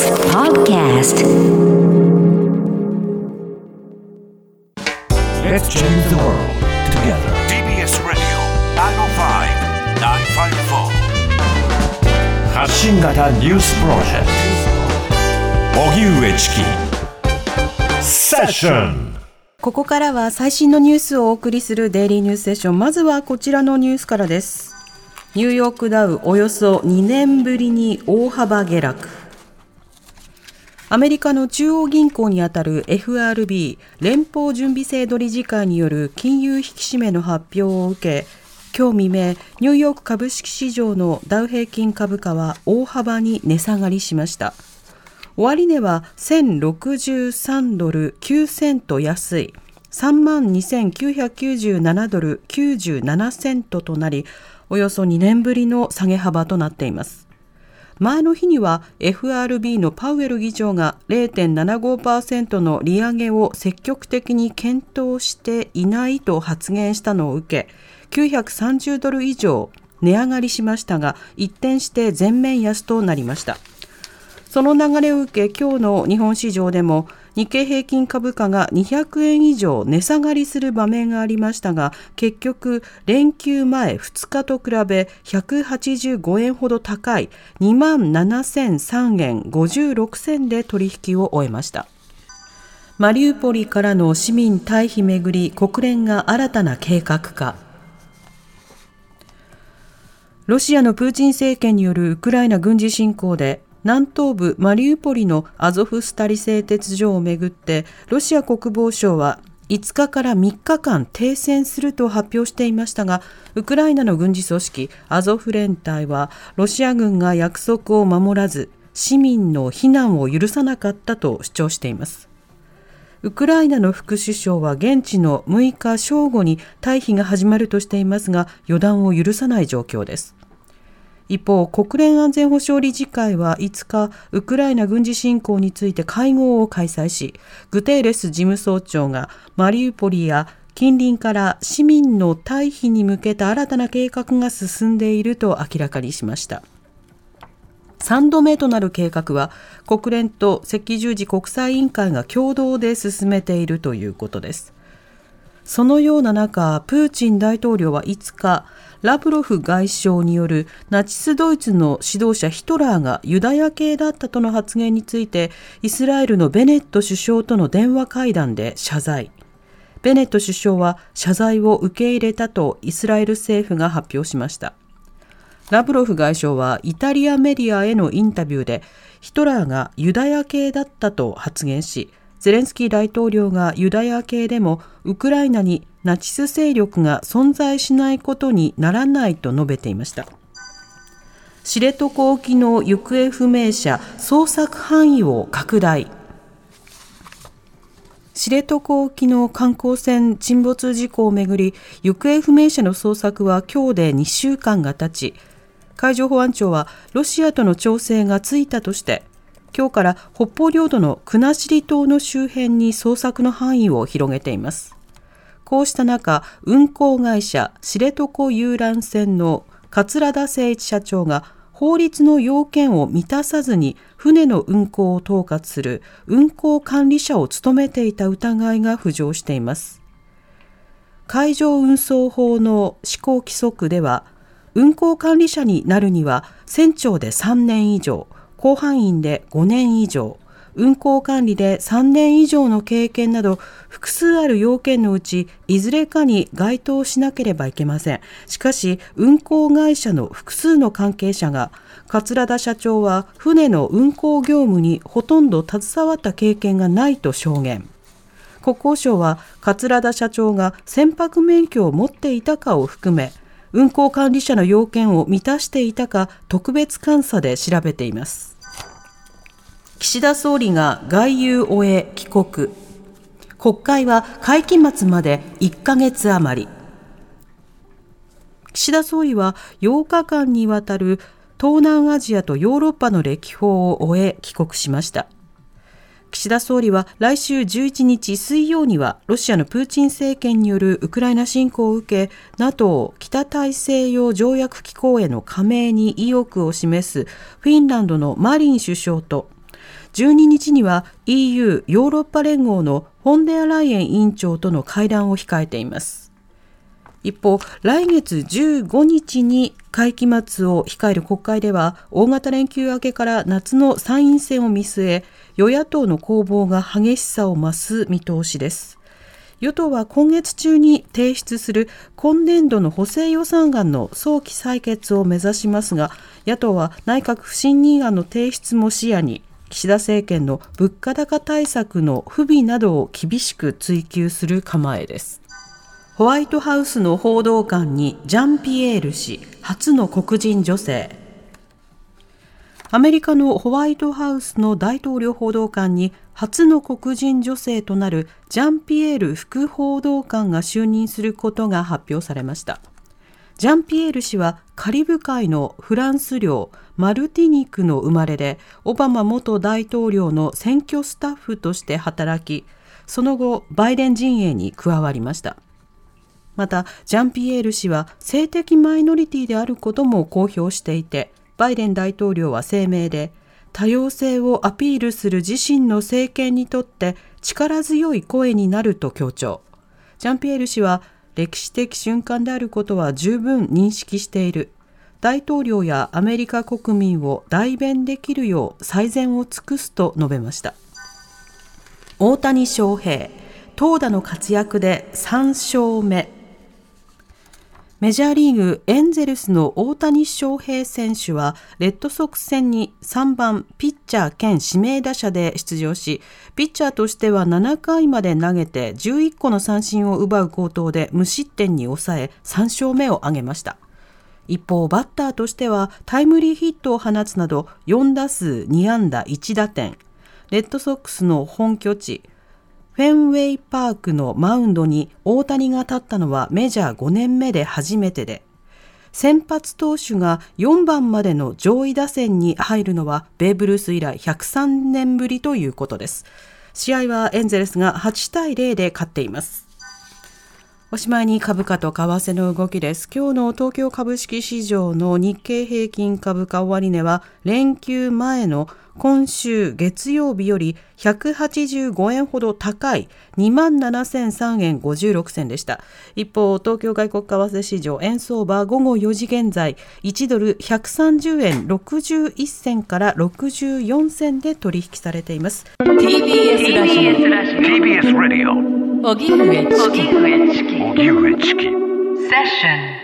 TBS Podcast Let's change the world together. TBS Radio 905-954発信型ニュースプロジェクト荻上チキセッションここからは最新のニュースをお送りするデイリーニュースセッション。まずはこちらのニュースからです。ニューヨークダウおよそ2年ぶりに大幅下落。アメリカの中央銀行にあたる FRB 連邦準備制度理事会による金融引き締めの発表を受け、今日未明、ニューヨーク株式市場のダウ平均株価は大幅に値下がりしました。終値は1063ドル9セント安い3万2997ドル97セントとなり、およそ2年ぶりの下げ幅となっています。前の日には FRB のパウエル議長が0.75%の利上げを積極的に検討していないと発言したのを受け、930ドル以上値上がりしましたが、一転して全面安となりました。その流れを受け、今日の日本市場でも日経平均株価が200円以上値下がりする場面がありましたが、結局、連休前2日と比べ185円ほど高い2万7003円56銭で取引を終えました。マリウポリからの市民退避めぐり、国連が新たな計画化。ロシアのプーチン政権によるウクライナ軍事侵攻で南東部マリウポリのアゾフスタリ製鉄所をめぐってロシア国防省は5日から3日間停戦すると発表していましたがウクライナの軍事組織アゾフ連隊はロシア軍が約束を守らず市民の避難を許さなかったと主張しています。ウクライナの副首相は現地の6日正午に退避が始まるとしていますが予断を許さない状況です。一方、国連安全保障理事会は5日、ウクライナ軍事侵攻について会合を開催し、グテーレス事務総長がマリウポリや近隣から市民の退避に向けた新たな計画が進んでいると明らかにしました。3度目となる計画は、国連と赤十字国際委員会が共同で進めているということです。そのような中、プーチン大統領は5日、ラブロフ外相によるナチスドイツの指導者ヒトラーがユダヤ系だったとの発言について、イスラエルのベネット首相との電話会談で謝罪。ベネット首相は謝罪を受け入れたとイスラエル政府が発表しました。ラブロフ外相はイタリアメディアへのインタビューで、ヒトラーがユダヤ系だったと発言し、ゼレンスキー大統領がユダヤ系でもウクライナにナチス勢力が存在しないことにならないと述べていました。知床沖の行方不明者捜索範囲を拡大。知床沖の観光船沈没事故をめぐり、行方不明者の捜索は今日で2週間が経ち、海上保安庁はロシアとの調整がついたとして、今日から北方領土の国後島の周辺に捜索の範囲を広げています。こうした中、運航会社知床遊覧船の桂田誠一社長が法律の要件を満たさずに船の運航を統括する運航管理者を務めていた疑いが浮上しています。海上運送法の施行規則では、運航管理者になるには船長で3年以上、甲板員で5年以上、運航管理で3年以上の経験など複数ある要件のうちいずれかに該当しなければいけません。しかし運航会社の複数の関係者が桂田社長は船の運航業務にほとんど携わった経験がないと証言。国交省は桂田社長が船舶免許を持っていたかを含め運航管理者の要件を満たしていたか特別監査で調べています。岸田総理が外遊を終え帰国。国会は会期末まで1ヶ月余り。岸田総理は8日間にわたる東南アジアとヨーロッパの歴訪を終え帰国しました。岸田総理は来週11日水曜にはロシアのプーチン政権によるウクライナ侵攻を受け NATO 北大西洋条約機構への加盟に意欲を示すフィンランドのマリン首相と12日には EU ヨーロッパ連合のフォンデアライエン委員長との会談を控えています。一方来月15日に会期末を控える国会では大型連休明けから夏の参院選を見据え与野党の攻防が激しさを増す見通しです。与党は今月中に提出する今年度の補正予算案の早期採決を目指しますが野党は内閣不信任案の提出も視野に岸田政権の物価高対策の不備などを厳しく追及する構えです。ホワイトハウスの報道官にジャンピエール氏初の黒人女性アメリカのホワイトハウスの大統領報道官に初の黒人女性となるジャンピエール副報道官が就任することが発表されました。ジャンピエール氏はカリブ海のフランス領マルティニクの生まれでオバマ元大統領の選挙スタッフとして働きその後バイデン陣営に加わりましたまたジャンピエール氏は性的マイノリティであることも公表していてバイデン大統領は声明で多様性をアピールする自身の政権にとって力強い声になると強調。ジャンピエール氏は歴史的瞬間であることは十分認識している。大統領やアメリカ国民を代弁できるよう最善を尽くすと述べました。大谷翔平投打の活躍で3勝目。メジャーリーグエンゼルスの大谷翔平選手はレッドソックス戦に3番ピッチャー兼指名打者で出場しピッチャーとしては7回まで投げて11個の三振を奪う好投で無失点に抑え3勝目を挙げました。一方バッターとしてはタイムリーヒットを放つなど4打数2安打1打点。レッドソックスの本拠地フェンウェイパークのマウンドに大谷が立ったのはメジャー5年目で初めてで、先発投手が4番までの上位打線に入るのはベーブ・ルース以来103年ぶりということです。試合はエンゼルスが8対0で勝っています。おしまいに株価と為替の動きです。今日の東京株式市場の日経平均株価終値は連休前の今週月曜日より185円ほど高い27,003円56銭でした。一方、東京外国為替市場円相場午後4時現在1ドル130円61銭から64銭で取引されています。TBS ラジオ TBS ラジ